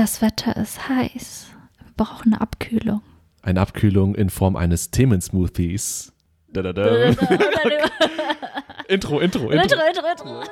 Das Wetter ist heiß. Wir brauchen eine Abkühlung. Eine Abkühlung in Form eines Themensmoothies. Intro, intro, intro. Intro, intro, intro.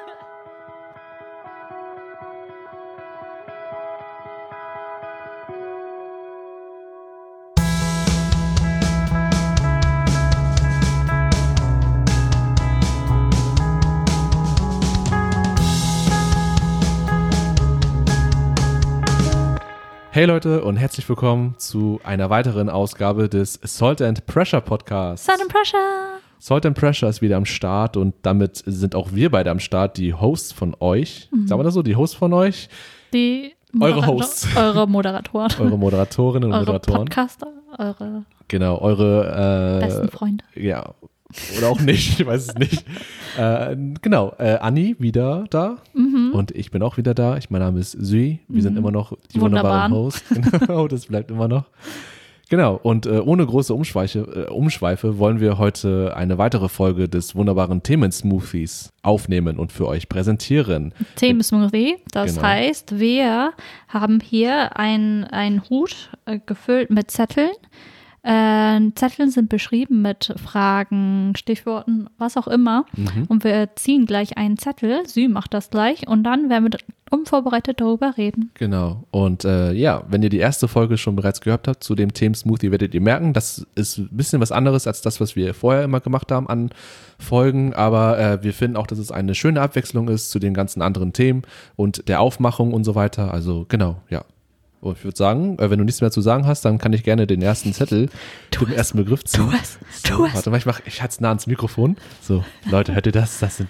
Hey Leute und herzlich willkommen zu einer weiteren Ausgabe des Salt and Pressure Podcasts. Salt and Pressure. Salt and Pressure ist wieder am Start und damit sind auch wir beide am Start, die Hosts von euch. Mhm. Sagen wir das so, die Hosts von euch, Die Eure Moderator- Hosts. Eure Moderatoren. eure Moderatorinnen und eure Moderatoren. Podcaster. Eure Genau, eure besten äh, Freunde. ja oder auch nicht, ich weiß es nicht. Äh, genau, äh, Anni wieder da Mhm. und ich bin auch wieder da. Ich, mein Name ist Sui. Wir sind immer noch die wunderbaren Wunderbaren. Hosts. Genau, das bleibt immer noch. Genau, und äh, ohne große Umschweife, äh, Umschweife wollen wir heute eine weitere Folge des wunderbaren Themen-Smoothies aufnehmen und für euch präsentieren. Themensmoothie. Das Genau. heißt, wir haben hier ein- einen Hut äh, gefüllt mit Zetteln. Äh, Zetteln sind beschrieben mit Fragen, Stichworten, was auch immer. Mhm. Und wir ziehen gleich einen Zettel. Sie macht das gleich. Und dann werden wir unvorbereitet darüber reden. Genau. Und äh, ja, wenn ihr die erste Folge schon bereits gehört habt zu dem Themen-Smoothie, werdet ihr merken, das ist ein bisschen was anderes als das, was wir vorher immer gemacht haben an Folgen. Aber äh, wir finden auch, dass es eine schöne Abwechslung ist zu den ganzen anderen Themen und der Aufmachung und so weiter. Also genau, ja. Und ich würde sagen, äh, wenn du nichts mehr zu sagen hast, dann kann ich gerne den ersten Zettel, den ersten Begriff ziehen. Tu es, tu So, es. warte mal, ich, mach, ich halte es nah ans Mikrofon. So, Leute, hört ihr das? Das sind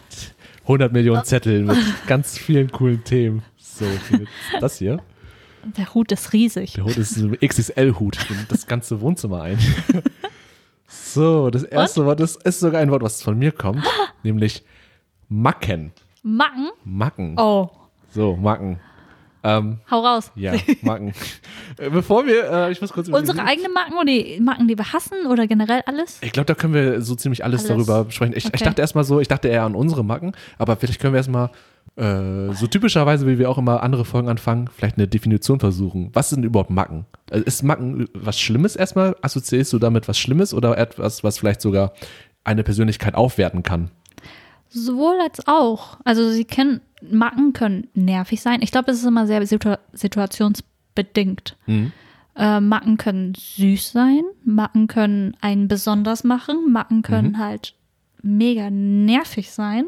100 Millionen Zettel mit ganz vielen coolen Themen. So, das hier. Der Hut ist riesig. Der Hut ist ein XXL-Hut, nimmt das ganze Wohnzimmer ein. So, das erste Wort das ist sogar ein Wort, was von mir kommt, nämlich Macken. Macken? Macken. Oh, So, Macken. Ähm, hau raus. ja, Macken. Äh, Bevor wir, äh, ich muss kurz Unsere eigenen Macken oder die Macken, die wir hassen oder generell alles? Ich glaube, da können wir so ziemlich alles, Alles. darüber besprechen. Ich, ich Okay. dachte erstmal so, ich dachte eher an unsere Macken, aber vielleicht können wir erstmal äh, so typischerweise, wie wir auch immer andere Folgen anfangen, vielleicht eine Definition versuchen. Was sind überhaupt Macken? Also ist Macken was Schlimmes erstmal? Assoziierst du damit was Schlimmes oder etwas, was vielleicht sogar eine Persönlichkeit aufwerten kann? Sowohl als auch. Also sie können, Macken können nervig sein. Ich glaube, es ist immer sehr situ situationsbedingt. Mhm. Äh, Macken können süß sein, Macken können einen besonders machen, Macken können halt mega nervig sein.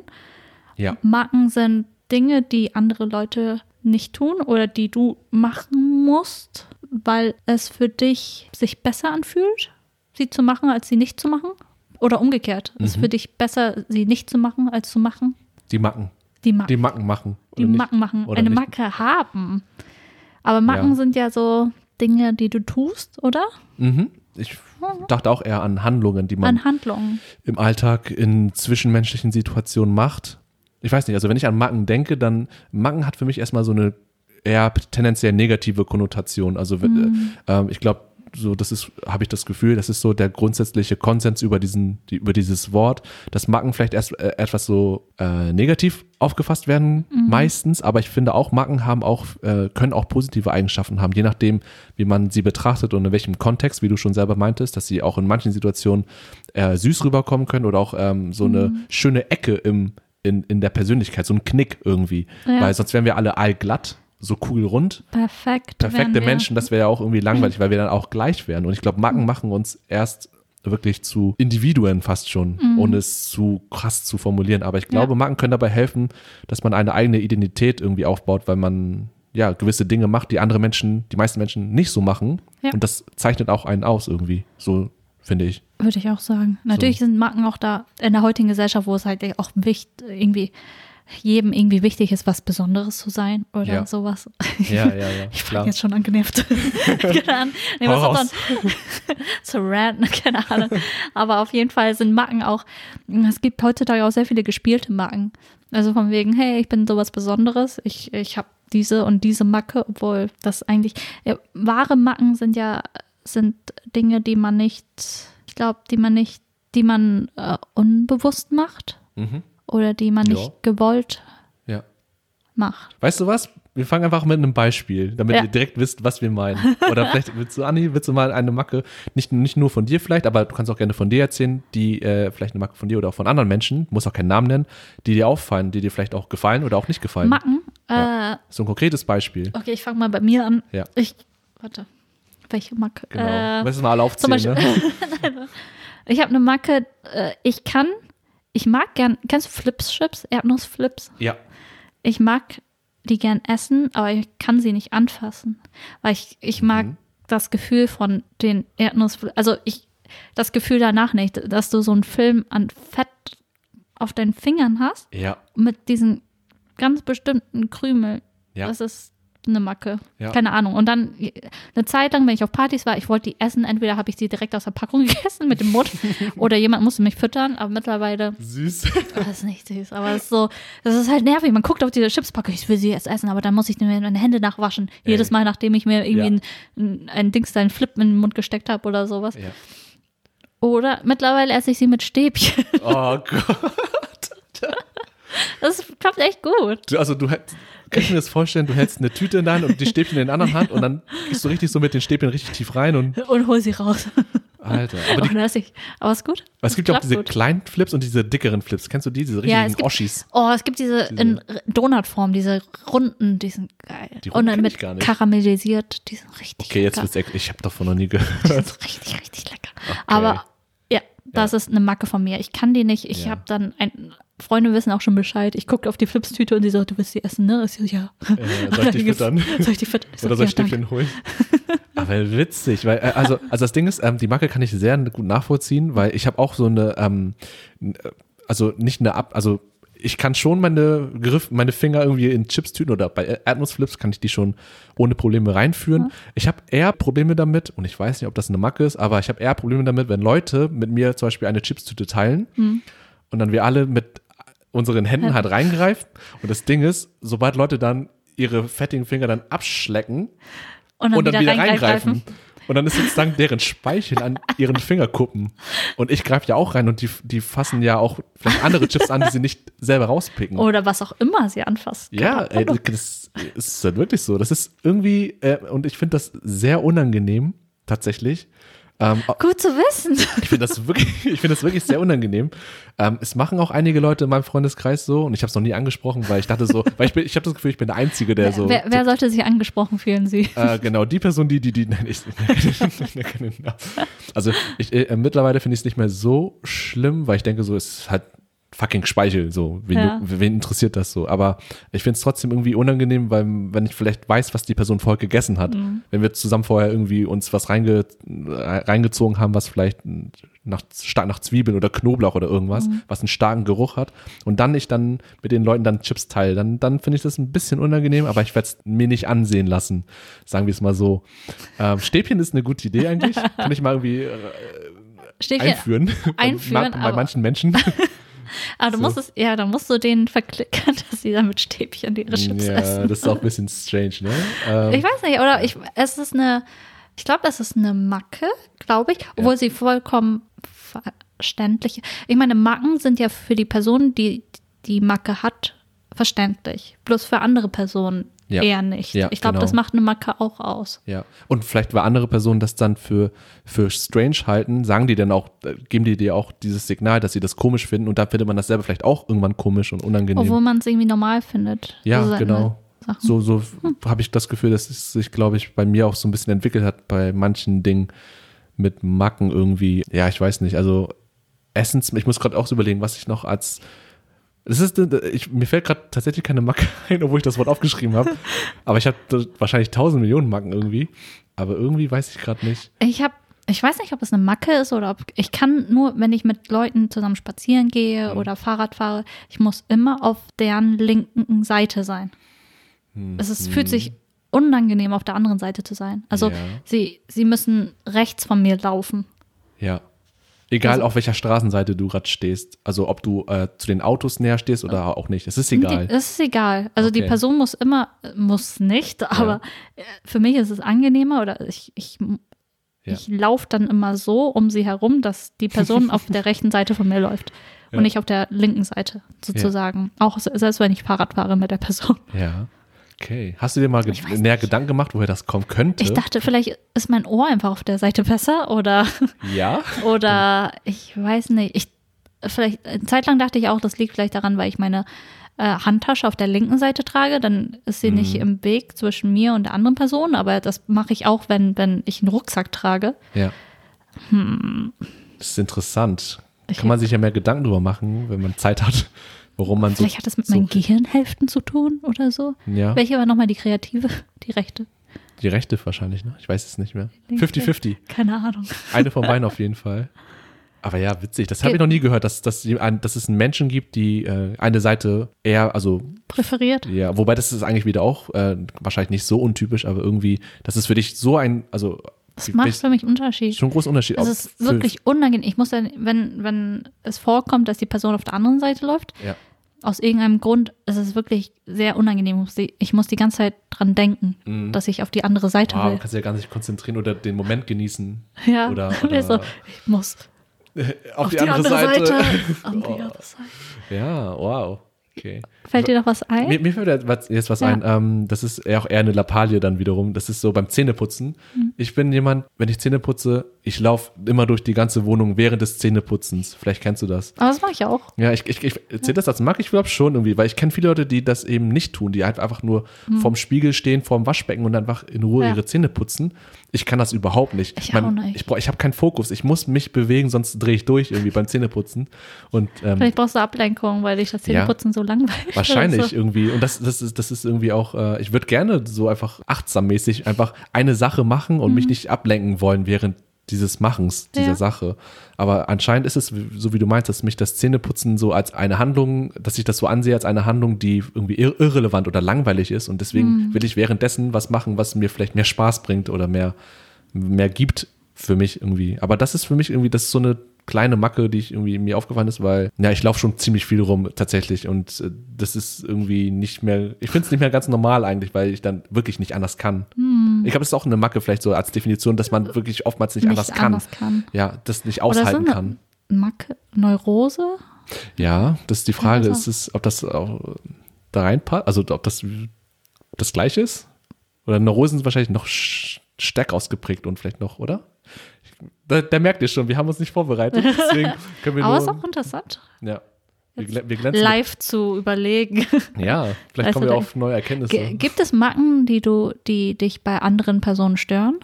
Ja. Macken sind Dinge, die andere Leute nicht tun oder die du machen musst, weil es für dich sich besser anfühlt, sie zu machen, als sie nicht zu machen. Oder umgekehrt. Es ist für dich besser, sie nicht zu machen, als zu machen. Die Macken. Die Macken. Die Macken machen. Die? Macken machen. Oder Eine nicht? Macke haben. Aber Macken Ja. sind ja so Dinge, die du tust, oder? Mhm. Ich dachte auch eher an Handlungen, die man An Handlungen. im Alltag in zwischenmenschlichen Situationen macht. Ich weiß nicht, also wenn ich an Macken denke, dann Macken hat für mich erstmal so eine eher tendenziell negative Konnotation. Also Mhm. äh, ähm, ich glaube, so das ist, habe ich das Gefühl, das ist so der grundsätzliche Konsens über diesen, die, über dieses Wort, dass Macken vielleicht erst äh, etwas so äh, negativ aufgefasst werden Mhm. meistens, aber ich finde auch Macken haben auch äh, können auch positive Eigenschaften haben, je nachdem, wie man sie betrachtet und in welchem Kontext, wie du schon selber meintest, dass sie auch in manchen Situationen äh, süß rüberkommen können oder auch ähm, so eine Mhm. schöne Ecke im in, in der Persönlichkeit, so ein Knick irgendwie, Ja. weil sonst wären wir alle allglatt, so kugel-rund Perfekt. perfekte. Menschen, das wäre ja auch irgendwie langweilig, weil wir dann auch gleich wären. Und ich glaube, Macken machen uns erst wirklich zu Individuen fast schon, ohne es zu krass zu formulieren. Aber ich glaube, Ja. Macken können dabei helfen, dass man eine eigene Identität irgendwie aufbaut, weil man ja gewisse Dinge macht, die andere Menschen, die meisten Menschen nicht so machen. Ja. Und das zeichnet auch einen aus irgendwie. So finde ich. Würde ich auch sagen. Natürlich sind Marken auch da in der heutigen Gesellschaft, wo es halt auch wichtig, irgendwie jedem irgendwie wichtig ist, was Besonderes zu sein oder Ja. sowas. Ja, ja, ja. Ich bin jetzt schon angenervt. keine Ahnung. Nee, was auch dann zu ranten, keine Ahnung. Aber auf jeden Fall sind Macken auch, es gibt heutzutage auch sehr viele gespielte Macken. Also von wegen, hey, ich bin sowas Besonderes, ich, ich habe diese und diese Macke, obwohl das eigentlich, ja, wahre Macken sind ja, sind Dinge, die man nicht, ich glaube, die man nicht, die man äh, unbewusst macht Mhm. Oder die man Ja. nicht gewollt Ja. macht. Weißt du was? wir fangen einfach mit einem Beispiel, damit Ja. ihr direkt wisst, was wir meinen. Oder vielleicht willst du, Anni, willst du mal eine Macke, nicht, nicht nur von dir vielleicht, aber du kannst auch gerne von dir erzählen, die äh, vielleicht eine Macke von dir oder auch von anderen Menschen, muss auch keinen Namen nennen, die dir auffallen, die dir vielleicht auch gefallen oder auch nicht gefallen. Macken. Ja. Äh, so ein konkretes Beispiel. okay, ich fange mal bei mir an. Ja. Ich, warte. Welche Macke? Genau. Äh, Müssen wir alle zum aufzählen, Beispiel- ne? ich habe eine Macke, äh, ich kann, ich mag gern, kennst du Flips-Chips? Erdnussflips? Ja. Ich mag die gern essen, aber ich kann sie nicht anfassen. Weil ich, ich mag Mhm. das Gefühl von den Erdnussflips, also ich, das Gefühl danach nicht, dass du so einen Film an Fett auf deinen Fingern hast Ja. mit diesen ganz bestimmten Krümel. Ja. Das ist eine Macke. Ja. Keine Ahnung. Und dann eine Zeit lang, wenn ich auf Partys war, ich wollte die essen. Entweder habe ich sie direkt aus der Packung gegessen mit dem Mund oder jemand musste mich füttern. Aber mittlerweile, Süß. das ist nicht süß. Aber es ist so, das ist halt nervig. Man guckt auf diese Chipspackung, ich will sie jetzt essen, aber dann muss ich mir meine Hände nachwaschen. Jedes Mal, nachdem ich mir irgendwie Ja. ein, ein Dings, einen Flip in den Mund gesteckt habe oder sowas. Ja. Oder mittlerweile esse ich sie mit Stäbchen. Oh Gott. Das klappt echt gut. Du, also du kannst mir das vorstellen, du hältst eine Tüte in der Hand und die Stäbchen in der anderen Hand und dann gehst du richtig so mit den Stäbchen richtig tief rein und Und hol sie raus. Alter. Aber, die, ich. Aber ist gut. es gibt ja auch diese gut. kleinen Flips und diese dickeren Flips. Kennst du die? Diese richtigen Ja, gibt- Oschis. Oh, es gibt diese, in R- Donutform, diese runden, die sind geil. Die Und dann mit ich gar nicht. karamellisiert, die sind richtig Okay, jetzt lecker. wird's echt, ich habe davon noch nie Die gehört. sind richtig, richtig lecker. Aber ja, das ist eine Macke von mir. Ich kann die nicht. Ich Ja. habe dann ein, Freunde wissen auch schon Bescheid. Ich gucke auf die Flipstüte und die so, du willst die essen, ne? Ich so, ja. Äh, soll ich dich füttern? Soll ich die füttern? Ich so, Oder soll ja, ich danke. Stäbchen holen? Aber witzig, weil, äh, also, also das Ding ist, ähm, die Macke kann ich sehr gut nachvollziehen, weil ich habe auch so eine, ähm, äh, also nicht eine Ab, also ich kann schon meine Griff, meine Finger irgendwie in Chipstüten oder bei Erdnussflips kann ich die schon ohne Probleme reinführen. Ich habe eher Probleme damit, und ich weiß nicht, ob das eine Macke ist, aber ich habe eher Probleme damit, wenn Leute mit mir zum Beispiel eine Chipstüte teilen und dann wir alle mit unseren Händen halt reingreifen. Und das Ding ist, sobald Leute dann ihre fettigen Finger dann abschlecken, Und dann, und dann wieder, wieder reingreifen. reingreifen. Und dann ist sozusagen deren Speichel an ihren Fingerkuppen. Und ich greife ja auch rein und die, die fassen ja auch vielleicht andere Chips an, die sie nicht selber rauspicken. Oder was auch immer sie anfasst. ja, ey, das ist halt wirklich so. Das ist irgendwie, äh, und ich finde das sehr unangenehm, tatsächlich. Ähm, Gut zu wissen. ich finde das wirklich, ich finde das wirklich sehr unangenehm. Ähm, es machen auch einige Leute in meinem Freundeskreis so und ich habe es noch nie angesprochen, weil ich dachte so, weil ich bin, ich habe das Gefühl, ich bin der Einzige, der so. wer, wer sollte sich angesprochen fühlen, Sie? Äh, genau, die Person, die, die, die, nein, ich. Also ich, äh, mittlerweile finde ich es nicht mehr so schlimm, weil ich denke so, es halt fucking Speichel, so, wen, Ja. wen interessiert das so? Aber ich finde es trotzdem irgendwie unangenehm, weil wenn ich vielleicht weiß, was die Person vorher gegessen hat, Mhm. wenn wir zusammen vorher irgendwie uns was reinge, reingezogen haben, was vielleicht nach, stark nach Zwiebeln oder Knoblauch oder irgendwas, Mhm. was einen starken Geruch hat und dann ich dann mit den Leuten dann Chips teile, dann, dann finde ich das ein bisschen unangenehm, aber ich werde es mir nicht ansehen lassen, sagen wir es mal so. Ähm, Stäbchen ist eine gute Idee eigentlich, kann ich mal irgendwie äh, Stäbchen. einführen, einführen, bei, manchen Menschen. Aber du So. musst es, ja, da musst du denen verklickern, dass sie dann mit Stäbchen ihre Chips ja, essen. das ist auch ein bisschen strange, ne? Ähm, Ich weiß nicht, oder ich, es ist eine, ich glaube, das ist eine Macke, glaube ich, obwohl sie vollkommen verständlich. Ich meine, Macken sind ja für die Person, die die Macke hat, verständlich. Bloß für andere Personen Ja. eher nicht. Ja, ich glaube, genau. das macht eine Macke auch aus. Ja. Und vielleicht, weil andere Personen das dann für, für strange halten, sagen die dann auch, äh, geben die dir auch dieses Signal, dass sie das komisch finden und dann findet man das selber vielleicht auch irgendwann komisch und unangenehm. Obwohl man es irgendwie normal findet. ja, So seine genau. Sachen. So, so habe ich das Gefühl, dass es sich, glaube ich, bei mir auch so ein bisschen entwickelt hat, bei manchen Dingen mit Macken irgendwie. Ja, ich weiß nicht. Also Essens, ich muss gerade auch so überlegen, was ich noch als das ist, ich, mir fällt gerade tatsächlich keine Macke ein, obwohl ich das Wort aufgeschrieben habe. Aber ich habe wahrscheinlich tausend Millionen Macken irgendwie. Aber irgendwie weiß ich gerade nicht. Ich habe, ich weiß nicht, ob es eine Macke ist oder ob ich kann nur, wenn ich mit Leuten zusammen spazieren gehe Mhm. oder Fahrrad fahre, ich muss immer auf deren linken Seite sein. Mhm. Es ist, fühlt sich unangenehm, auf der anderen Seite zu sein. Also Ja. sie, sie müssen rechts von mir laufen. Ja. Egal Also- auf welcher Straßenseite du gerade stehst. Also ob du äh, zu den Autos näher stehst oder auch nicht. Es ist egal. Die, es ist egal. Also die Okay. Person muss immer, muss nicht, aber äh, für mich ist es angenehmer oder ich, ich, Ja. ich laufe dann immer so um sie herum, dass die Person auf der rechten Seite von mir läuft Ja. und nicht auf der linken Seite sozusagen. Auch se- selbst wenn ich Fahrrad fahre mit der Person. Ja. Okay. Hast du dir mal ge näher. Gedanken gemacht, woher das kommen könnte? Ich dachte, vielleicht ist mein Ohr einfach auf der Seite besser oder, ja. oder ich weiß nicht. Ich, vielleicht, eine Zeit lang dachte ich auch, das liegt vielleicht daran, weil ich meine äh, Handtasche auf der linken Seite trage. Dann ist sie nicht im Weg zwischen mir und der anderen Person. Aber das mache ich auch, wenn, wenn ich einen Rucksack trage. Ja. Das ist interessant. Hm. Ich- Kann man sich ja mehr Gedanken drüber machen, wenn man Zeit hat, warum man so. Vielleicht hat das mit so, meinen Gehirnhälften zu tun oder so. Ja, Welche war nochmal die kreative? Die rechte? die rechte wahrscheinlich, ne? Ich weiß es nicht mehr. Linke. 50-50. Keine Ahnung. Eine von beiden auf jeden Fall. Aber ja, witzig. Das habe ich noch nie gehört, dass, dass, dass es einen Menschen gibt, die äh, eine Seite eher, also Präferiert? ja, wobei das ist eigentlich wieder auch äh, wahrscheinlich nicht so untypisch, aber irgendwie, das ist für dich so ein, also Das macht für mich einen Unterschied. schon ein großer Unterschied. Es ist wirklich unangenehm. Ich muss dann, wenn, wenn es vorkommt, dass die Person auf der anderen Seite läuft, Ja. Aus irgendeinem Grund, ist es wirklich sehr unangenehm. Ich muss die, die ganze Zeit dran denken, dass ich auf die andere Seite Wow, du will. kannst ja gar nicht konzentrieren oder den Moment genießen. Ja, Oder, Oder so, ich muss auf, auf die, andere Seite. On the Oh. other side. Ja, wow. Okay. Fällt dir noch was ein? Mir, mir fällt jetzt was- Ja. ein, ähm, das ist auch eher eine Lappalie dann wiederum. Das ist so beim Zähneputzen. Mhm. Ich bin jemand, wenn ich Zähne putze, ich laufe immer durch die ganze Wohnung während des Zähneputzens. Vielleicht kennst du das. Aber das mache ich auch. Ja, ich, ich, ich zählt das als mag ich glaube schon irgendwie, weil ich kenne viele Leute, die das eben nicht tun, die halt einfach nur vorm Spiegel stehen, vorm Waschbecken und einfach in Ruhe Mhm. Ja. ihre Zähne putzen. Ich kann das überhaupt nicht. Ich Mein- nicht. Ich, ich habe keinen Fokus. Ich muss mich bewegen, sonst drehe ich durch irgendwie beim Zähneputzen. Und ähm, Vielleicht brauchst du Ablenkung, weil dich das Zähneputzen so langweilig. Wahrscheinlich So. irgendwie. Und das, das, ist, das ist irgendwie auch, äh, ich würde gerne so einfach achtsammäßig einfach eine Sache machen und mich nicht ablenken wollen während dieses Machens dieser. Ja. Sache. Aber anscheinend ist es, so wie du meinst, dass mich das Zähneputzen so als eine Handlung, dass ich das so ansehe als eine Handlung, die irgendwie ir irrelevant oder langweilig ist. Und deswegen Mhm. will ich währenddessen was machen, was mir vielleicht mehr Spaß bringt oder mehr, mehr gibt für mich irgendwie. Aber das ist für mich irgendwie, das ist so eine kleine Macke, die ich irgendwie mir aufgefallen ist, weil, ja, ich laufe schon ziemlich viel rum tatsächlich und äh, das ist irgendwie nicht mehr, ich finde es nicht mehr ganz normal eigentlich, weil ich dann wirklich nicht anders kann. Ich glaube, das ist auch eine Macke vielleicht so als Definition, dass man wirklich oftmals nicht, Nicht anders kann. anders kann. Ja, das nicht so aushalten eine kann. Macke, Neurose? Ja, das ist die Frage, das ist es, ob das auch da reinpasst, also ob das das gleiche ist? Oder Neurosen sind wahrscheinlich noch stärker ausgeprägt und vielleicht noch, oder? Da, da merkt ihr schon, wir haben uns nicht vorbereitet, deswegen können wir Aber nur, ist auch interessant, ja, wir, wir glänzen. live zu überlegen. Ja, vielleicht Weißt kommen wir auf neue Erkenntnisse. G gibt es Macken, die du, die dich bei anderen Personen stören?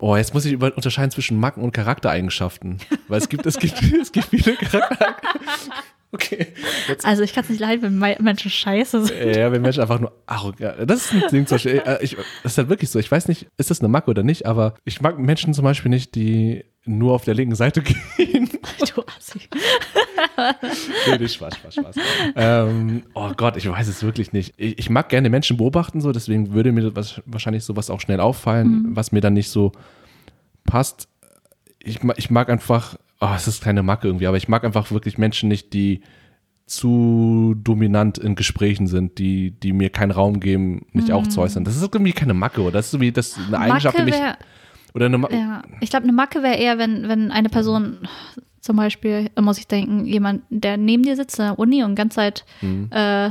Oh, jetzt muss ich unterscheiden zwischen Macken und Charaktereigenschaften. Weil es gibt, es gibt, es gibt viele Charaktereigenschaften. Okay. Jetzt, Also ich kann es nicht leiden, wenn Me- Menschen scheiße sind. ja, wenn Menschen einfach nur arrogant. Das ist ein Ding zum Beispiel. äh, Ich, das ist halt wirklich so. Ich weiß nicht, ist das eine Macke oder nicht, aber ich mag Menschen zum Beispiel nicht, die nur auf der linken Seite gehen. Du Assi. nee, nee, Spaß, Spaß, Spaß. ähm, oh Gott, ich weiß es wirklich nicht. Ich, ich mag gerne Menschen beobachten, so, deswegen würde mir das wahrscheinlich sowas auch schnell auffallen, was mir dann nicht so passt. Ich, ich mag einfach, oh, es ist keine Macke irgendwie, aber ich mag einfach wirklich Menschen nicht, die zu dominant in Gesprächen sind, die, die mir keinen Raum geben, mich auch zu äußern. Das ist irgendwie keine Macke, oder? Das ist irgendwie das eine Eigenschaft, die Macke mich. wäre, Oder eine Ma ja, ich glaube, eine Macke wäre eher, wenn, wenn eine Person, zum Beispiel, muss ich denken, jemand, der neben dir sitzt in der Uni und ganz Zeit äh,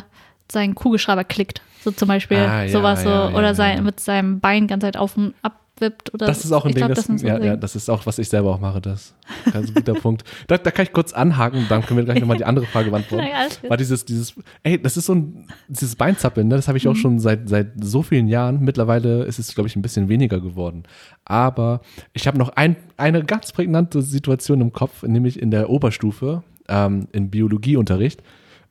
seinen Kugelschreiber klickt. So zum Beispiel Mhm. Ah, sowas so. ja, ja, oder ja. sein, mit seinem Bein ganz Zeit auf und abwippt. Oder Das ist auch ein Ding, glaub, das, so ja, ja, das ist auch, was ich selber auch mache, das. Ganz guter Punkt. Da, da kann ich kurz anhaken, dann können wir gleich nochmal die andere Frage beantworten. War dieses, dieses, ey, das ist so ein, dieses Beinzappeln, ne? das habe ich auch Mhm. schon seit, seit so vielen Jahren. Mittlerweile ist es, glaube ich, ein bisschen weniger geworden. Aber ich habe noch ein, eine ganz prägnante Situation im Kopf, nämlich in der Oberstufe, ähm, im Biologieunterricht.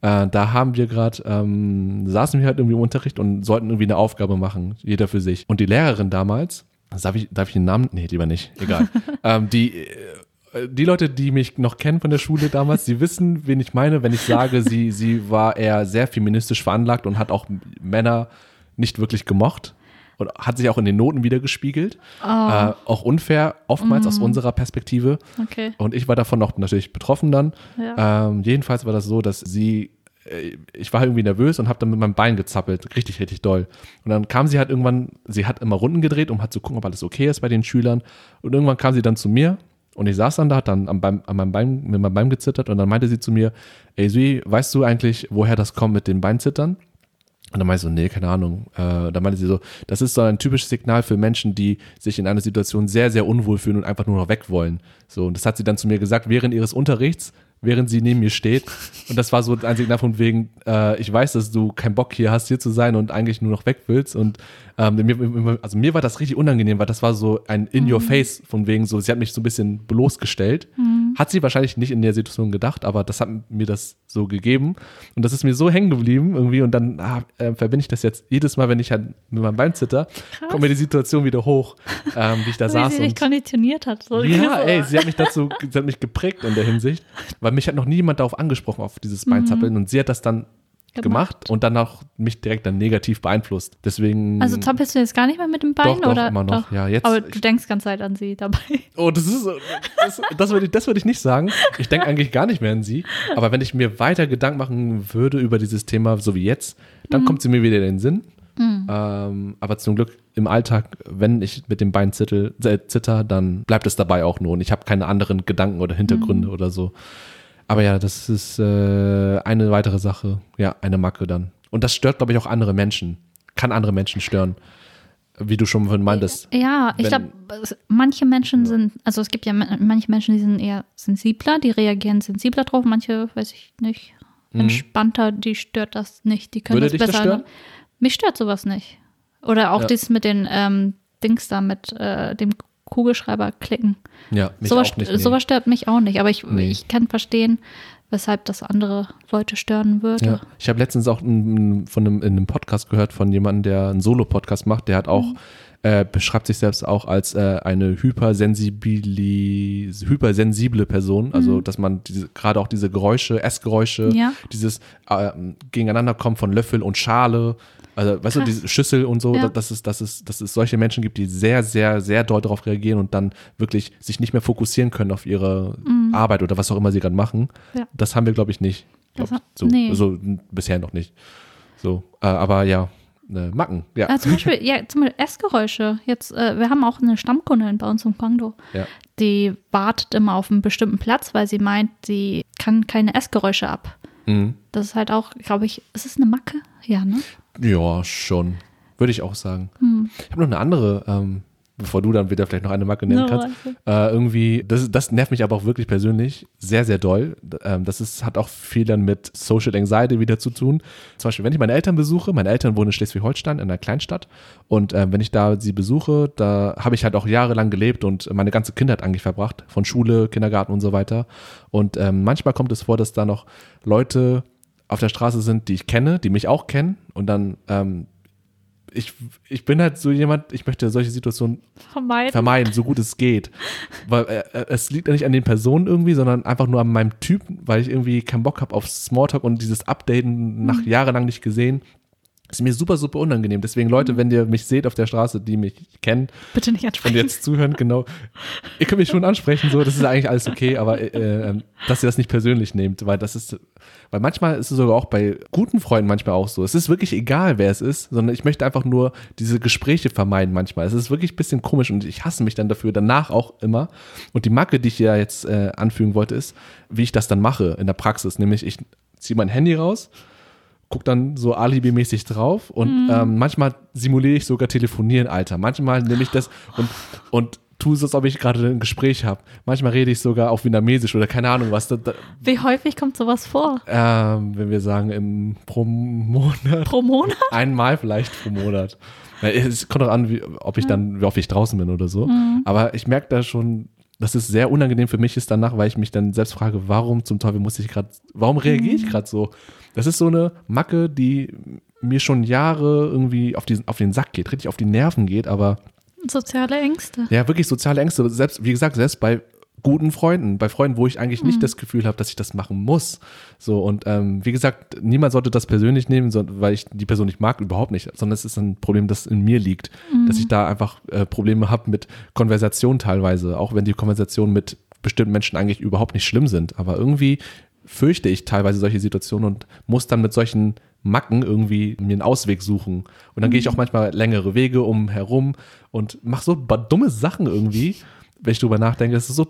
Äh, da haben wir gerade, ähm, saßen wir halt irgendwie im Unterricht und sollten irgendwie eine Aufgabe machen, jeder für sich. Und die Lehrerin damals, darf ich, darf ich den Namen? Nee, lieber nicht, egal. ähm, die, äh, die Leute, die mich noch kennen von der Schule damals, die wissen, wen ich meine, wenn ich sage, sie, sie war eher sehr feministisch veranlagt und hat auch Männer nicht wirklich gemocht. Und hat sich auch in den Noten wieder gespiegelt. Äh, auch unfair, oftmals aus unserer Perspektive. Okay. Und ich war davon auch natürlich betroffen dann. Ja. Ähm, jedenfalls war das so, dass sie, ich war irgendwie nervös und habe dann mit meinem Bein gezappelt, richtig, richtig doll. Und dann kam sie halt irgendwann, sie hat immer Runden gedreht, um halt zu gucken, ob alles okay ist bei den Schülern. Und irgendwann kam sie dann zu mir und ich saß dann da, hat dann am Bein, an meinem Bein, mit meinem Bein gezittert und dann meinte sie zu mir, ey Sui, weißt du eigentlich, woher das kommt mit den Beinzittern? Und dann meinte ich so, nee, keine Ahnung. Äh, dann meinte sie so, das ist so ein typisches Signal für Menschen, die sich in einer Situation sehr, sehr unwohl fühlen und einfach nur noch weg wollen. So, und das hat sie dann zu mir gesagt während ihres Unterrichts, während sie neben mir steht. Und das war so ein Signal von wegen, äh, ich weiß, dass du keinen Bock hier hast, hier zu sein und eigentlich nur noch weg willst. Und ähm, mir, also mir war das richtig unangenehm, weil das war so ein In Your Face von wegen so, sie hat mich so ein bisschen bloßgestellt. Mhm. Hat sie wahrscheinlich nicht in der Situation gedacht, aber das hat mir das so gegeben. Und das ist mir so hängen geblieben irgendwie. Und dann ah, äh, verbinde ich das jetzt jedes Mal, wenn ich halt mit meinem Bein zitter, kommt mir die Situation wieder hoch, ähm, wie ich da Wie saß. sie dich konditioniert hat. So ja, so. ey, sie hat mich dazu, sie hat mich geprägt in der Hinsicht, weil mich hat noch niemand darauf angesprochen, auf dieses Beinzappeln und sie hat das dann gemacht, und dann auch mich direkt dann negativ beeinflusst. Deswegen. Also zappelst du jetzt gar nicht mehr mit dem Bein Doch, doch, oder? immer noch. Ja, jetzt- Aber du denkst ganz Zeit an sie dabei. Oh, das ist, das, das würde ich, das würde ich nicht sagen. Ich denke eigentlich gar nicht mehr an sie. Aber wenn ich mir weiter Gedanken machen würde über dieses Thema, so wie jetzt, dann kommt sie mir wieder in den Sinn. Ähm, aber zum Glück im Alltag, wenn ich mit dem Bein zittel, äh, zitter, dann bleibt es dabei auch nur. Und ich habe keine anderen Gedanken oder Hintergründe oder so. Aber ja, das ist äh, eine weitere Sache. Ja, eine Macke dann. Und das stört, glaube ich, auch andere Menschen. Kann andere Menschen stören. Wie du schon vorhin meintest. Ja, ich glaube, manche Menschen sind, also es gibt ja ma- manche Menschen, die sind eher sensibler, die reagieren sensibler drauf, manche, weiß ich nicht, entspannter, die stört das nicht, die können Mhm. Würde das dich das besser. stören? Mich stört sowas nicht. Oder auch Ja. das mit den ähm, Dings da, mit äh, dem Kugelschreiber klicken. Ja, mich Sowas, auch nicht. nee. sowas stört mich auch nicht, aber ich, Nee. ich kann verstehen, weshalb das andere Leute stören würde. Ja, ich habe letztens auch n- von einem, in einem Podcast gehört von jemandem, der einen Solo-Podcast macht, der hat auch, äh, beschreibt sich selbst auch als äh, eine hypersensible Person, also dass man gerade auch diese Geräusche, Essgeräusche, Ja. dieses äh, Gegeneinanderkommen von Löffel und Schale, also weißt du, Krass. diese Schüssel und so, Ja. dass, es, dass, es, dass es solche Menschen gibt, die sehr, sehr, sehr doll darauf reagieren und dann wirklich sich nicht mehr fokussieren können auf ihre Arbeit oder was auch immer sie gerade machen. Ja. Das haben wir, glaube ich, nicht. Glaub, ha- so, nee. so bisher noch nicht. So, äh, aber ja, äh, Macken, ja. Ah, zum Beispiel, ja, zum Beispiel Essgeräusche. Jetzt, äh, wir haben auch eine Stammkundin bei uns im Kongo. ja. Die wartet immer auf einen bestimmten Platz, weil sie meint, sie kann keine Essgeräusche ab. Mhm. Das ist halt auch, glaube ich, ist es eine Macke? Ja, ne? Ja, schon. Würde ich auch sagen. Hm. Ich habe noch eine andere, ähm, bevor du dann wieder vielleicht noch eine Macke nennen No, kannst. Äh, irgendwie, das, das nervt mich aber auch wirklich persönlich sehr, sehr doll. Ähm, das ist, hat auch viel dann mit Social Anxiety wieder zu tun. Zum Beispiel, wenn ich meine Eltern besuche, meine Eltern wohnen in Schleswig-Holstein, in einer Kleinstadt. Und ähm, wenn ich da sie besuche, da habe ich halt auch jahrelang gelebt und meine ganze Kindheit eigentlich verbracht. Von Schule, Kindergarten und so weiter. Und ähm, manchmal kommt es vor, dass da noch Leute auf der Straße sind, die ich kenne, die mich auch kennen. Und dann ähm, ich, ich bin halt so jemand, ich möchte solche Situationen Vermeiden. vermeiden, so gut es geht. Weil äh, äh, es liegt ja nicht an den Personen irgendwie, sondern einfach nur an meinem Typ, weil ich irgendwie keinen Bock habe auf Smalltalk und dieses Updaten nach jahrelang nicht gesehen. Ist mir super, super unangenehm. Deswegen, Leute, wenn ihr mich seht auf der Straße, die mich kennen Bitte nicht und ansprechen. jetzt zuhören, genau, ihr könnt mich schon ansprechen, so, das ist eigentlich alles okay, aber äh, ähm, dass ihr das nicht persönlich nehmt, weil das ist, weil manchmal ist es sogar auch bei guten Freunden manchmal auch so. Es ist wirklich egal, wer es ist, sondern ich möchte einfach nur diese Gespräche vermeiden manchmal. Es ist wirklich ein bisschen komisch und ich hasse mich dann dafür, danach auch immer. Und die Macke, die ich ja jetzt äh, anfügen wollte, ist, wie ich das dann mache in der Praxis, nämlich ich ziehe mein Handy raus, guck dann so alibimäßig drauf und ähm, manchmal simuliere ich sogar telefonieren, Alter. Manchmal nehme ich das und, und tue so, als ob ich gerade ein Gespräch habe. Manchmal rede ich sogar auf Vietnamesisch oder keine Ahnung was. Da, da, Wie häufig kommt sowas vor? ähm, wenn wir sagen, im, pro Monat, Pro Monat? einmal vielleicht pro Monat. Es kommt auch an, wie, ob ich dann, wie oft ich draußen bin oder so. Aber ich merke da schon, dass es sehr unangenehm für mich ist danach, weil ich mich dann selbst frage, warum zum Teufel muss ich gerade, warum reagiere ich gerade so? Das ist so eine Macke, die mir schon Jahre irgendwie auf, diesen, auf den Sack geht, richtig auf die Nerven geht, aber Soziale Ängste. ja, wirklich soziale Ängste. Selbst, wie gesagt, selbst bei guten Freunden, bei Freunden, wo ich eigentlich nicht das Gefühl habe, dass ich das machen muss. So, und ähm, wie gesagt, niemand sollte das persönlich nehmen, weil ich die Person nicht mag, überhaupt nicht, sondern es ist ein Problem, das in mir liegt, dass ich da einfach äh, Probleme habe mit Konversation teilweise, auch wenn die Konversationen mit bestimmten Menschen eigentlich überhaupt nicht schlimm sind. Aber irgendwie fürchte ich teilweise solche Situationen und muss dann mit solchen Macken irgendwie mir einen Ausweg suchen. Und dann gehe ich auch manchmal längere Wege um herum und mache so dumme Sachen irgendwie, wenn ich drüber nachdenke. Das ist so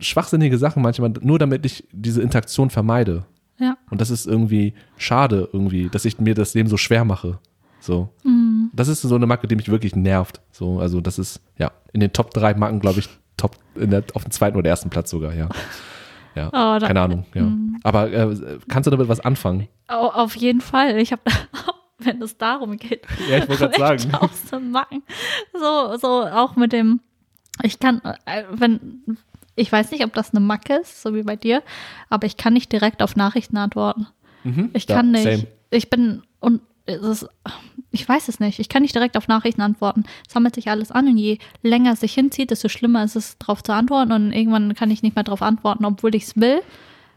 schwachsinnige Sachen manchmal, nur damit ich diese Interaktion vermeide. Ja. Und das ist irgendwie schade, irgendwie, dass ich mir das Leben so schwer mache. So. Mhm. Das ist so eine Macke, die mich wirklich nervt. So, also das ist, ja, in den Top drei Marken, glaube ich, top, in der, auf dem zweiten oder ersten Platz sogar, ja. Ja, Oh, da- keine Ahnung, ja. Aber äh, kannst du damit was anfangen? Au- auf jeden Fall. Ich habe, wenn es darum geht, Ja, ich wollte gerade sagen. So, so auch mit dem, ich kann, äh, wenn, ich weiß nicht, ob das eine Macke ist, so wie bei dir, aber ich kann nicht direkt auf Nachrichten antworten. Mhm, Ich ja, kann nicht. same. Ich bin und es ist, ich weiß es nicht. Ich kann nicht direkt auf Nachrichten antworten. Es sammelt sich alles an und je länger es sich hinzieht, desto schlimmer ist es, darauf zu antworten. Und irgendwann kann ich nicht mehr darauf antworten, obwohl ich es will.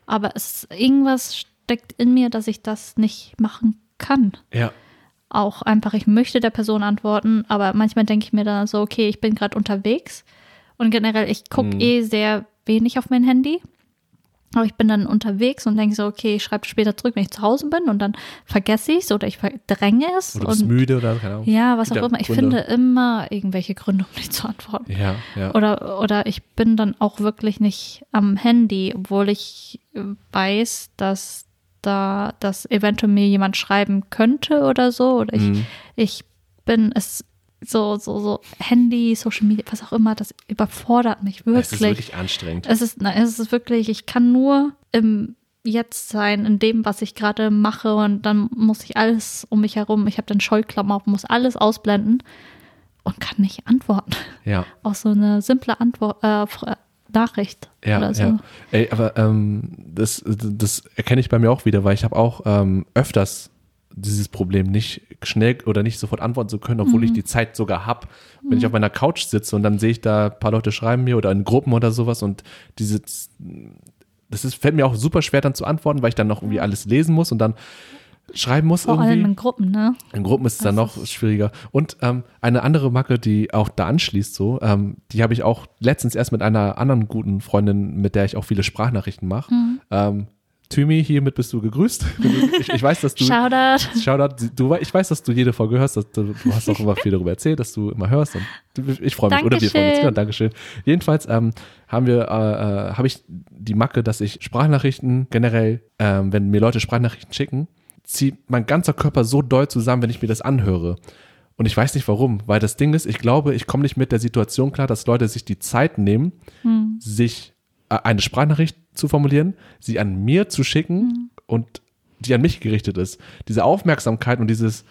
Aber es irgendwas steckt in mir, dass ich das nicht machen kann. Ja, Auch einfach, ich möchte der Person antworten, aber manchmal denke ich mir dann so, okay, ich bin gerade unterwegs. Und generell, ich gucke Mhm. eh sehr wenig auf mein Handy. Aber ich bin dann unterwegs und denke so, okay, ich schreibe später zurück, wenn ich zu Hause bin und dann vergesse ich es oder ich verdränge es. oder du bist müde oder keine Ahnung. ja, was auch immer. Ich Gründe. finde immer irgendwelche Gründe, um nicht zu antworten. Ja, ja. Oder, oder ich bin dann auch wirklich nicht am Handy, obwohl ich weiß, dass da, dass eventuell mir jemand schreiben könnte oder so. Oder ich, Mhm. ich bin es so, so, so Handy, Social Media, was auch immer, das überfordert mich Es ist wirklich. wirklich anstrengend. Es ist, na, es ist wirklich, ich kann nur im Jetzt sein, in dem, was ich gerade mache und dann muss ich alles um mich herum, ich habe dann Scheuklappen auf, muss alles ausblenden und kann nicht antworten. Ja, Auch so eine simple Antwort, äh, Nachricht ja, oder so. ja. Ey, aber ähm, das, das erkenne ich bei mir auch wieder, weil ich habe auch ähm, öfters dieses Problem nicht schnell oder nicht sofort antworten zu können, obwohl ich Mhm. die Zeit sogar habe. Wenn ich auf meiner Couch sitze und dann sehe ich da ein paar Leute schreiben mir oder in Gruppen oder sowas und diese das ist, fällt mir auch super schwer dann zu antworten, weil ich dann noch irgendwie alles lesen muss und dann schreiben muss Vor irgendwie. allem in Gruppen, ne? In Gruppen ist es dann noch schwieriger. Und ähm, eine andere Macke, die auch da anschließt, so, ähm, die habe ich auch letztens erst mit einer anderen guten Freundin, mit der ich auch viele Sprachnachrichten mache. Mhm. Ähm, Thymi, hiermit bist du gegrüßt. Ich, ich weiß, dass du. Shoutout. Shoutout, du, ich weiß, dass du jede Folge hörst. Dass du, du hast auch immer viel darüber erzählt, dass du immer hörst. Ich freue mich. Oder wir freuen uns. Dankeschön. Ja, Dankeschön. Jedenfalls ähm, haben wir, äh, äh, habe ich die Macke, dass ich Sprachnachrichten generell, ähm, wenn mir Leute Sprachnachrichten schicken, zieht mein ganzer Körper so doll zusammen, wenn ich mir das anhöre. Und ich weiß nicht warum, weil das Ding ist, ich glaube, ich komme nicht mit der Situation klar, dass Leute sich die Zeit nehmen, sich äh, eine Sprachnachricht zu formulieren, sie an mir zu schicken und die an mich gerichtet ist. Diese Aufmerksamkeit und dieses,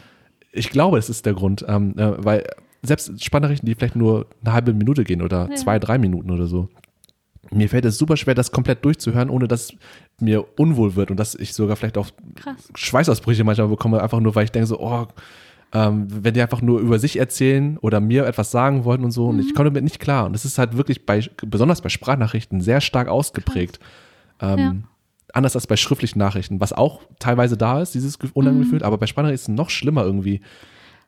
ich glaube, es ist der Grund, ähm, äh, weil selbst Sprachnachrichten, die vielleicht nur eine halbe Minute gehen oder Ja. zwei, drei Minuten oder so, mir fällt es super schwer, das komplett durchzuhören, ohne dass mir unwohl wird und dass ich sogar vielleicht auch Krass. Schweißausbrüche manchmal bekomme, einfach nur, weil ich denke so, oh, ähm, wenn die einfach nur über sich erzählen oder mir etwas sagen wollten und so, und Mhm. ich komme damit nicht klar. Und das ist halt wirklich bei, besonders bei Sprachnachrichten sehr stark ausgeprägt. Ähm, Ja. Anders als bei schriftlichen Nachrichten, was auch teilweise da ist, dieses Ge- Mhm. Unangefühl, aber bei Sprachnachrichten ist es noch schlimmer irgendwie.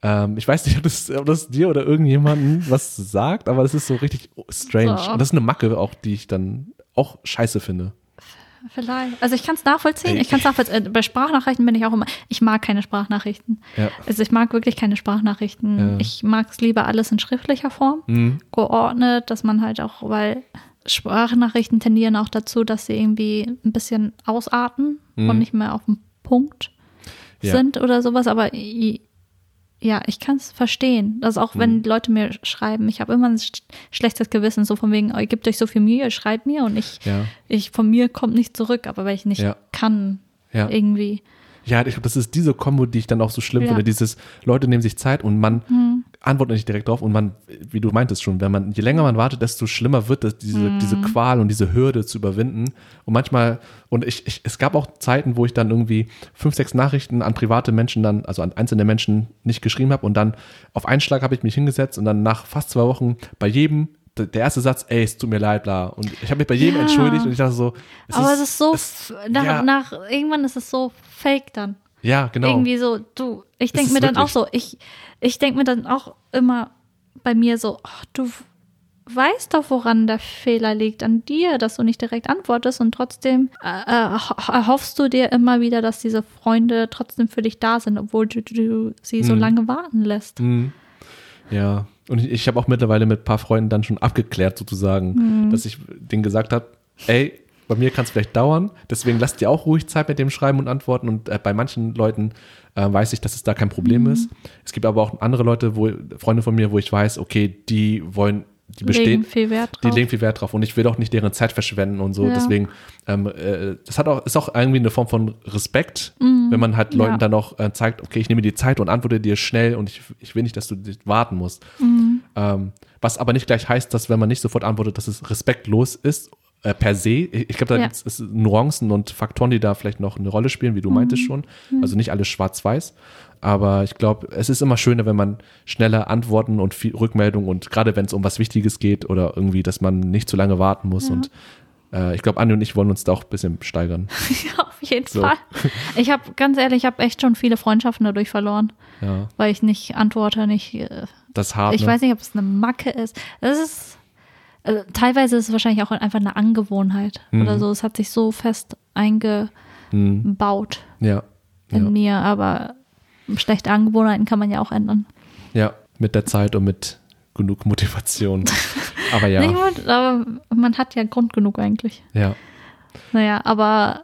Ähm, ich weiß nicht, ob das, ob das dir oder irgendjemandem was sagt, aber das ist so richtig strange. So. Und das ist eine Macke auch, die ich dann auch scheiße finde. Vielleicht. Also ich kann es nachvollziehen. Ich kann es nachvollziehen. Äh, Bei Sprachnachrichten bin ich auch immer. Ich mag keine Sprachnachrichten. Ja. Also ich mag wirklich keine Sprachnachrichten. Ja. Ich mag es lieber alles in schriftlicher Form, Mhm. geordnet, dass man halt auch, weil Sprachnachrichten tendieren auch dazu, dass sie irgendwie ein bisschen ausarten Mhm. und nicht mehr auf dem Punkt Ja. sind oder sowas. Aber ja, ich kann es verstehen. Also auch Mhm. wenn die Leute mir schreiben, ich habe immer ein sch schlechtes Gewissen, so von wegen, oh, ihr gebt euch so viel Mühe, schreibt mir und ich, Ja. ich von mir kommt nicht zurück, aber weil ich nicht Ja. kann, Ja. irgendwie. Ja, ich glaube, das ist diese Kombo, die ich dann auch so schlimm finde. Dieses, Leute nehmen sich Zeit und man Hm. Antwortet nicht direkt drauf und man, wie du meintest schon, wenn man, je länger man wartet, desto schlimmer wird es, diese, Hm. diese Qual und diese Hürde zu überwinden. Und manchmal, und ich, ich, es gab auch Zeiten, wo ich dann irgendwie fünf, sechs Nachrichten an private Menschen dann, also an einzelne Menschen nicht geschrieben habe und dann auf einen Schlag habe ich mich hingesetzt und dann nach fast zwei Wochen bei jedem der erste Satz, ey, es tut mir leid, bla. Und ich habe mich bei jedem Ja. entschuldigt und ich dachte so, es aber es ist so, es, nach, ja. nach, irgendwann ist es so fake dann. Ja, genau. Irgendwie so, du, ich denke mir dann wirklich- auch so, ich, ich denke mir dann auch immer bei mir so, ach, du weißt doch, woran der Fehler liegt, an dir, dass du nicht direkt antwortest und trotzdem äh, äh, ho- erhoffst du dir immer wieder, dass diese Freunde trotzdem für dich da sind, obwohl du, du sie so Mhm. lange warten lässt. Mhm. Ja, und ich, ich habe auch mittlerweile mit ein paar Freunden dann schon abgeklärt sozusagen, dass ich denen gesagt habe, ey, Bei mir kann es vielleicht dauern. Deswegen lasst ihr auch ruhig Zeit mit dem Schreiben und Antworten. Und äh, bei manchen Leuten äh, weiß ich, dass es da kein Problem Mhm. ist. Es gibt aber auch andere Leute, wo Freunde von mir, wo ich weiß, okay, die wollen, die bestehen, Legen viel Wert die drauf. legen viel Wert drauf und ich will auch nicht deren Zeit verschwenden und so. Ja. Deswegen, ähm, äh, das hat auch, ist auch irgendwie eine Form von Respekt, wenn man halt Leuten Mhm. Ja. dann auch äh, zeigt, okay, ich nehme die Zeit und antworte dir schnell und ich, ich will nicht, dass du dich warten musst. Mhm. Ähm, was aber nicht gleich heißt, dass wenn man nicht sofort antwortet, dass es respektlos ist. Äh, per se. Ich, glaube, da Ja. gibt es Nuancen und Faktoren, die da vielleicht noch eine Rolle spielen, wie du meintest Mhm. schon. Also nicht alles schwarz-weiß. Aber ich glaube, es ist immer schöner, wenn man schneller Antworten und viel Rückmeldung und gerade wenn es um was Wichtiges geht oder irgendwie, dass man nicht zu lange warten muss. Ja. Und äh, ich glaube, Anni und ich wollen uns da auch ein bisschen steigern. Ja, auf jeden So. Fall. Ich habe, ganz ehrlich, ich habe echt schon viele Freundschaften dadurch verloren, Ja, weil ich nicht antworte, nicht. Äh, das hart. ich ne? weiß nicht, ob es eine Macke ist. Es ist. Also, teilweise ist es wahrscheinlich auch einfach eine Angewohnheit Mhm. oder so. Es hat sich so fest eingebaut Hm, ja. in Ja. mir, aber schlechte Angewohnheiten kann man ja auch ändern. ja, mit der Zeit und mit genug Motivation. Aber ja, Nicht aber man hat ja Grund genug eigentlich. ja. Naja, aber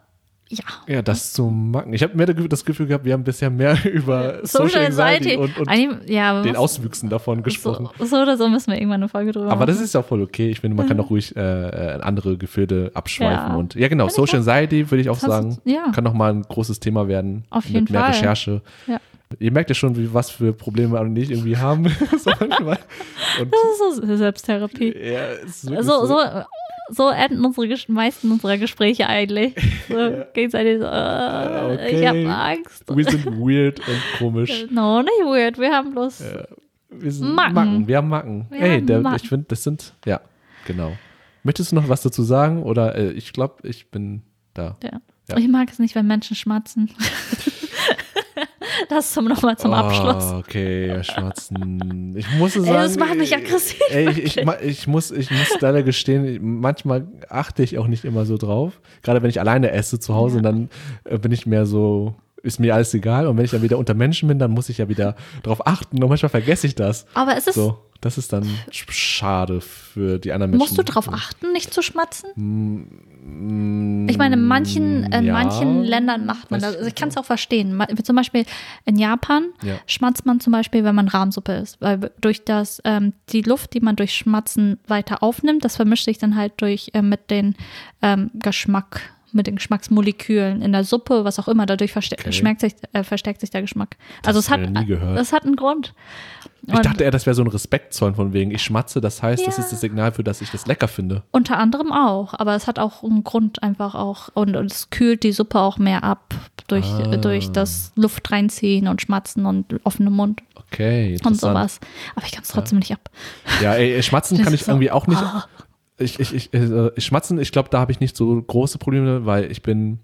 ja. Ja, das zu machen. Ich habe mehr das Gefühl gehabt, wir haben bisher mehr über Social, Anxiety und, und ja, den Auswüchsen davon gesprochen. So, so oder so müssen wir irgendwann eine Folge drüber Aber das machen. ist ja voll okay. Ich finde, man kann auch ruhig äh, in andere Gefilde abschweifen. Ja. Und ja, genau, Social Anxiety würde ich auch sagen. du- ja. Kann noch mal ein großes Thema werden. Auf mit jeden mehr Fall. Recherche. Ja. Ihr merkt ja schon, wie, was für Probleme Anne und ich irgendwie haben. so Das ist so Selbsttherapie. ja, So, so, so enden unsere meisten unserer Gespräche eigentlich. So gegenseitig so, äh, okay. ich habe Angst. Wir sind weird und komisch. No, nicht weird. Wir haben bloß. Wir sind Macken. Macken. Wir haben Macken. Wir Ey, haben der, Macken. ich finde, das sind, ja, genau. Möchtest du noch was dazu sagen? Oder äh, ich glaube, ich bin da. Ja. Ja. Ich mag es nicht, wenn Menschen schmatzen. das zum nochmal zum Abschluss. Oh, okay, ja, Schmatzen. Ich muss sagen. Ey, das macht mich aggressiv, Ey, ich, ich, ich, muss, ich muss leider gestehen, manchmal achte ich auch nicht immer so drauf. Gerade wenn ich alleine esse zu Hause, Ja. dann äh, bin ich mehr so, ist mir alles egal. Und wenn ich dann wieder unter Menschen bin, dann muss ich ja wieder drauf achten. Und manchmal vergesse ich das. Aber es ist. So, das ist dann sch- schade für die anderen Menschen. Musst du drauf achten, nicht zu schmatzen? Mm, Ich meine, in manchen, in ja. manchen Ländern macht man das. ich Also ich kann es auch verstehen. Zum Beispiel in Japan Ja. schmatzt man zum Beispiel, wenn man Rahmsuppe isst. Weil durch das, ähm, die Luft, die man durch Schmatzen weiter aufnimmt, das vermischt sich dann halt durch äh, mit den ähm, Geschmack, mit den Geschmacksmolekülen in der Suppe, was auch immer. Dadurch verste Okay. schmeckt sich, äh, verstärkt sich der Geschmack. Also es hat, ich noch nie gehört. das hat einen Grund. Ich Und dachte eher, das wäre so ein Respektzoll von wegen, ich schmatze, das heißt, das Ja. ist das Signal für, dass ich das lecker finde. unter anderem auch, aber es hat auch einen Grund einfach auch und, und es kühlt die Suppe auch mehr ab durch, Ah. durch das Luft reinziehen und Schmatzen und offenem Mund Okay, und sowas. Aber ich kann es trotzdem nicht ab. Ja, ey, schmatzen Das kann ich so- irgendwie auch nicht. Ah. Ich, ich, ich, äh, ich schmatzen, ich glaube, da habe ich nicht so große Probleme, weil ich bin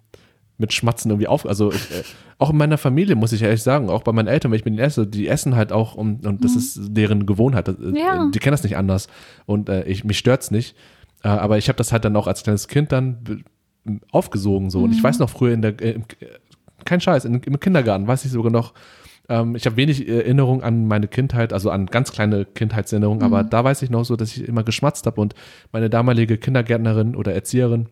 mit Schmatzen irgendwie auf. Also ich, äh, auch in meiner Familie muss ich ehrlich sagen, auch bei meinen Eltern, wenn ich mit denen esse, die essen halt auch und, und das ist deren Gewohnheit. Das, äh, Mhm. Ja. Die kennen das nicht anders. Und äh, ich, mich stört's nicht. Äh, aber ich habe das halt dann auch als kleines Kind dann aufgesogen so. Und Mhm. ich weiß noch früher in der, äh, im, kein Scheiß, in, im Kindergarten weiß ich sogar noch, ähm, ich habe wenig Erinnerung an meine Kindheit, also an ganz kleine Kindheitserinnerungen, aber Mhm. da weiß ich noch so, dass ich immer geschmatzt habe und meine damalige Kindergärtnerin oder Erzieherin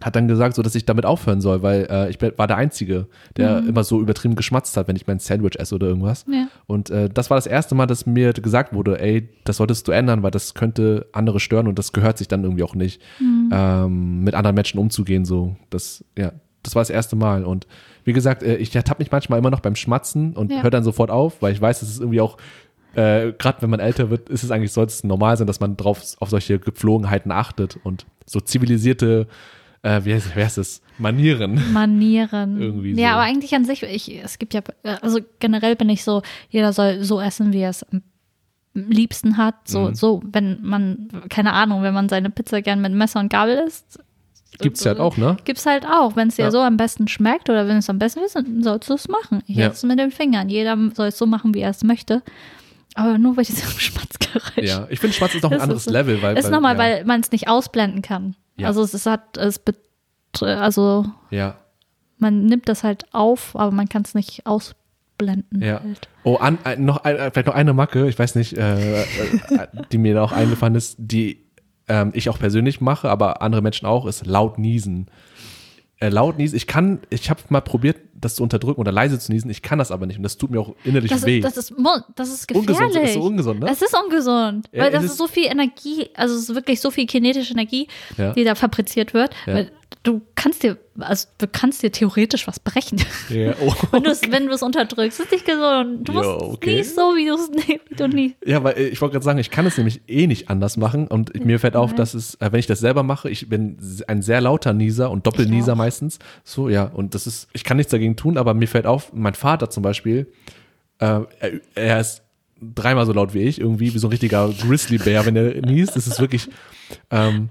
hat dann gesagt, so dass ich damit aufhören soll, weil äh, ich war der Einzige, der Mhm. immer so übertrieben geschmatzt hat, wenn ich mein Sandwich esse oder irgendwas. Ja. Und äh, das war das erste Mal, dass mir gesagt wurde, ey, das solltest du ändern, weil das könnte andere stören und das gehört sich dann irgendwie auch nicht, Mhm. ähm, mit anderen Menschen umzugehen. So, das, ja, das war das erste Mal. Und wie gesagt, äh, ich ertappe mich manchmal immer noch beim Schmatzen und Ja. höre dann sofort auf, weil ich weiß, es ist irgendwie auch äh, gerade wenn man älter wird, ist es eigentlich, sollte es normal sein, dass man drauf auf solche Gepflogenheiten achtet und so zivilisierte, äh, wie, heißt, wie heißt es, Manieren. Manieren. Irgendwie ja, so. aber eigentlich an sich, ich, es gibt ja, also generell bin ich so, jeder soll so essen, wie er es am liebsten hat. So, Mhm. so, wenn man, keine Ahnung, wenn man seine Pizza gern mit Messer und Gabel isst, Gibt's halt auch, ne? Gibt's halt auch. Wenn es dir Ja. so am besten schmeckt oder wenn es am besten ist, dann sollst du es machen. Ich Ja. mit den Fingern. Jeder soll es so machen, wie er es möchte. Aber nur bei diesem Schmatzgeräusch. Ja, ich finde, Schmatz ist noch ein anderes ist- Level, weil. ist weil, nochmal, ja, weil man es nicht ausblenden kann. Ja. Also es, es hat, es also Ja, man nimmt das halt auf, aber man kann es nicht ausblenden. ja. Halt. Oh, an, ein, noch ein, vielleicht noch eine Macke, ich weiß nicht, äh, äh, die mir da auch eingefallen ist, die ähm, ich auch persönlich mache, aber andere Menschen auch, ist laut niesen. Äh, laut niesen, ich kann, ich habe mal probiert, das zu unterdrücken oder leise zu niesen, ich kann das aber nicht und das tut mir auch innerlich Das, weh. das, ist, das ist gefährlich. ungesund, ist so ungesund, ne? Es ist ungesund, Ja, weil das ist- ist so viel Energie, also es ist wirklich so viel kinetische Energie, Ja. die da fabriziert wird. Ja. Weil Du kannst dir, also du kannst dir theoretisch was brechen, Ja, oh. wenn du es wenn du es unterdrückst. Ist nicht gesund. Du musst okay. nie so, wie, du's- nee, wie du nie. Ja, weil äh, ich wollte gerade sagen, ich kann es nämlich eh nicht anders machen und mir fällt auf, dass es, äh, wenn ich das selber mache, ich bin ein sehr lauter Nieser und Doppelnieser meistens. So, ja, und das ist, ich kann nichts dagegen tun, aber mir fällt auf, mein Vater zum Beispiel, äh, er, er ist dreimal so laut wie ich, irgendwie wie so ein richtiger Grizzlybär, wenn er niest. Das ist wirklich, ähm,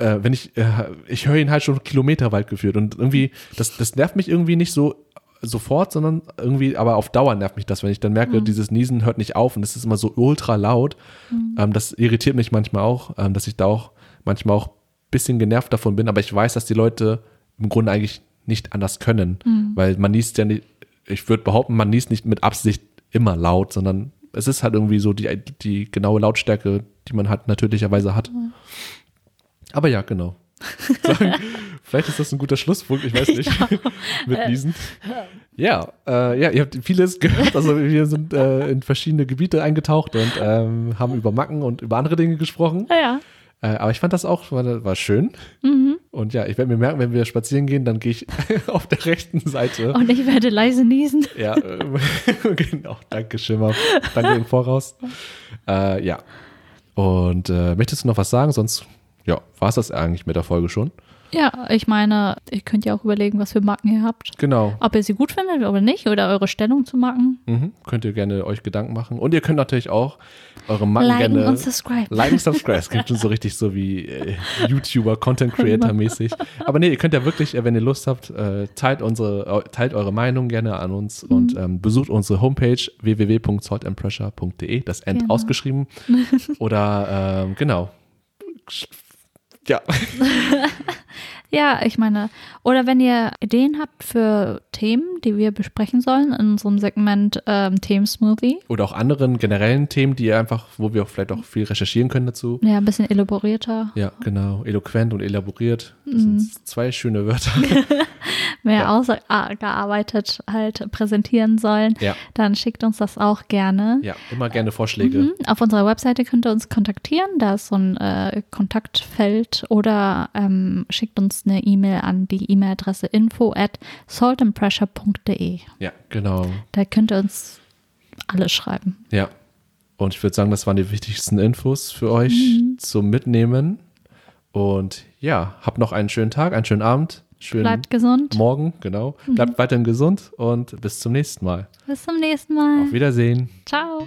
äh, wenn ich, äh, ich höre ihn halt schon kilometerweit geführt und irgendwie, das, das nervt mich irgendwie nicht so sofort, sondern irgendwie, aber auf Dauer nervt mich das, wenn ich dann merke, dieses Niesen hört nicht auf und es ist immer so ultra laut. Ähm, das irritiert mich manchmal auch, ähm, dass ich da auch manchmal auch ein bisschen genervt davon bin, aber ich weiß, dass die Leute im Grunde eigentlich nicht anders können, weil man niest ja nicht, ich würde behaupten, man niest nicht mit Absicht immer laut, sondern es ist halt irgendwie so die, die genaue Lautstärke, die man halt natürlicherweise hat. Aber ja, genau. Sagen, vielleicht ist das ein guter Schlusspunkt, ich weiß nicht. Mit Niesen. Ja, äh, ja, ihr habt vieles gehört. Also wir sind äh, in verschiedene Gebiete eingetaucht und ähm, haben über Macken und über andere Dinge gesprochen. Ja, ja. Äh, aber ich fand das auch, war, war schön. Und ja, ich werde mir merken, wenn wir spazieren gehen, dann gehe ich auf der rechten Seite. Und ich werde leise niesen. Ja, ähm, genau. Danke, Schimmer. Danke im Voraus. Äh, ja. Und äh, möchtest du noch was sagen? Sonst, ja, war es das eigentlich mit der Folge schon? Ja, ich meine, ihr könnt ja auch überlegen, was für Marken ihr habt. Genau. Ob ihr sie gut findet oder nicht oder eure Stellung zu Marken. Mhm. Könnt ihr gerne euch Gedanken machen. Und ihr könnt natürlich auch eure Macken Liken gerne und subscribe. Liken, subscribe. Es klingt schon so richtig so wie äh, YouTuber, Content Creator mäßig. Aber nee, ihr könnt ja wirklich, äh, wenn ihr Lust habt, äh, teilt unsere, teilt eure Meinung gerne an uns und ähm, besucht unsere Homepage www.saltandpressure.de. Das End Genau. ausgeschrieben. Oder ähm, genau. Ja. Ja, ich meine, oder wenn ihr Ideen habt für Themen, die wir besprechen sollen in unserem Segment ähm, Themensmoothie, Oder auch anderen generellen Themen, die ihr einfach, wo wir auch vielleicht auch viel recherchieren können dazu. ja, ein bisschen elaborierter, Ja, genau. Eloquent und elaboriert. Das Mhm. sind zwei schöne Wörter. mehr Ja. ausgearbeitet halt präsentieren sollen, Ja. dann schickt uns das auch gerne. Ja, immer gerne Vorschläge. Mhm. Auf unserer Webseite könnt ihr uns kontaktieren, da ist so ein äh, Kontaktfeld oder ähm, schickt uns eine E-Mail an die E-Mail-Adresse info at saltandpressure.de. Ja, genau. Da könnt ihr uns alles schreiben. Ja. Und ich würde sagen, das waren die wichtigsten Infos für euch Mhm. zum Mitnehmen. Und ja, habt noch einen schönen Tag, einen schönen Abend, schönen Bleibt Mhm. gesund. Morgen, genau. Bleibt weiterhin gesund und bis zum nächsten Mal. Bis zum nächsten Mal. Auf Wiedersehen. Ciao.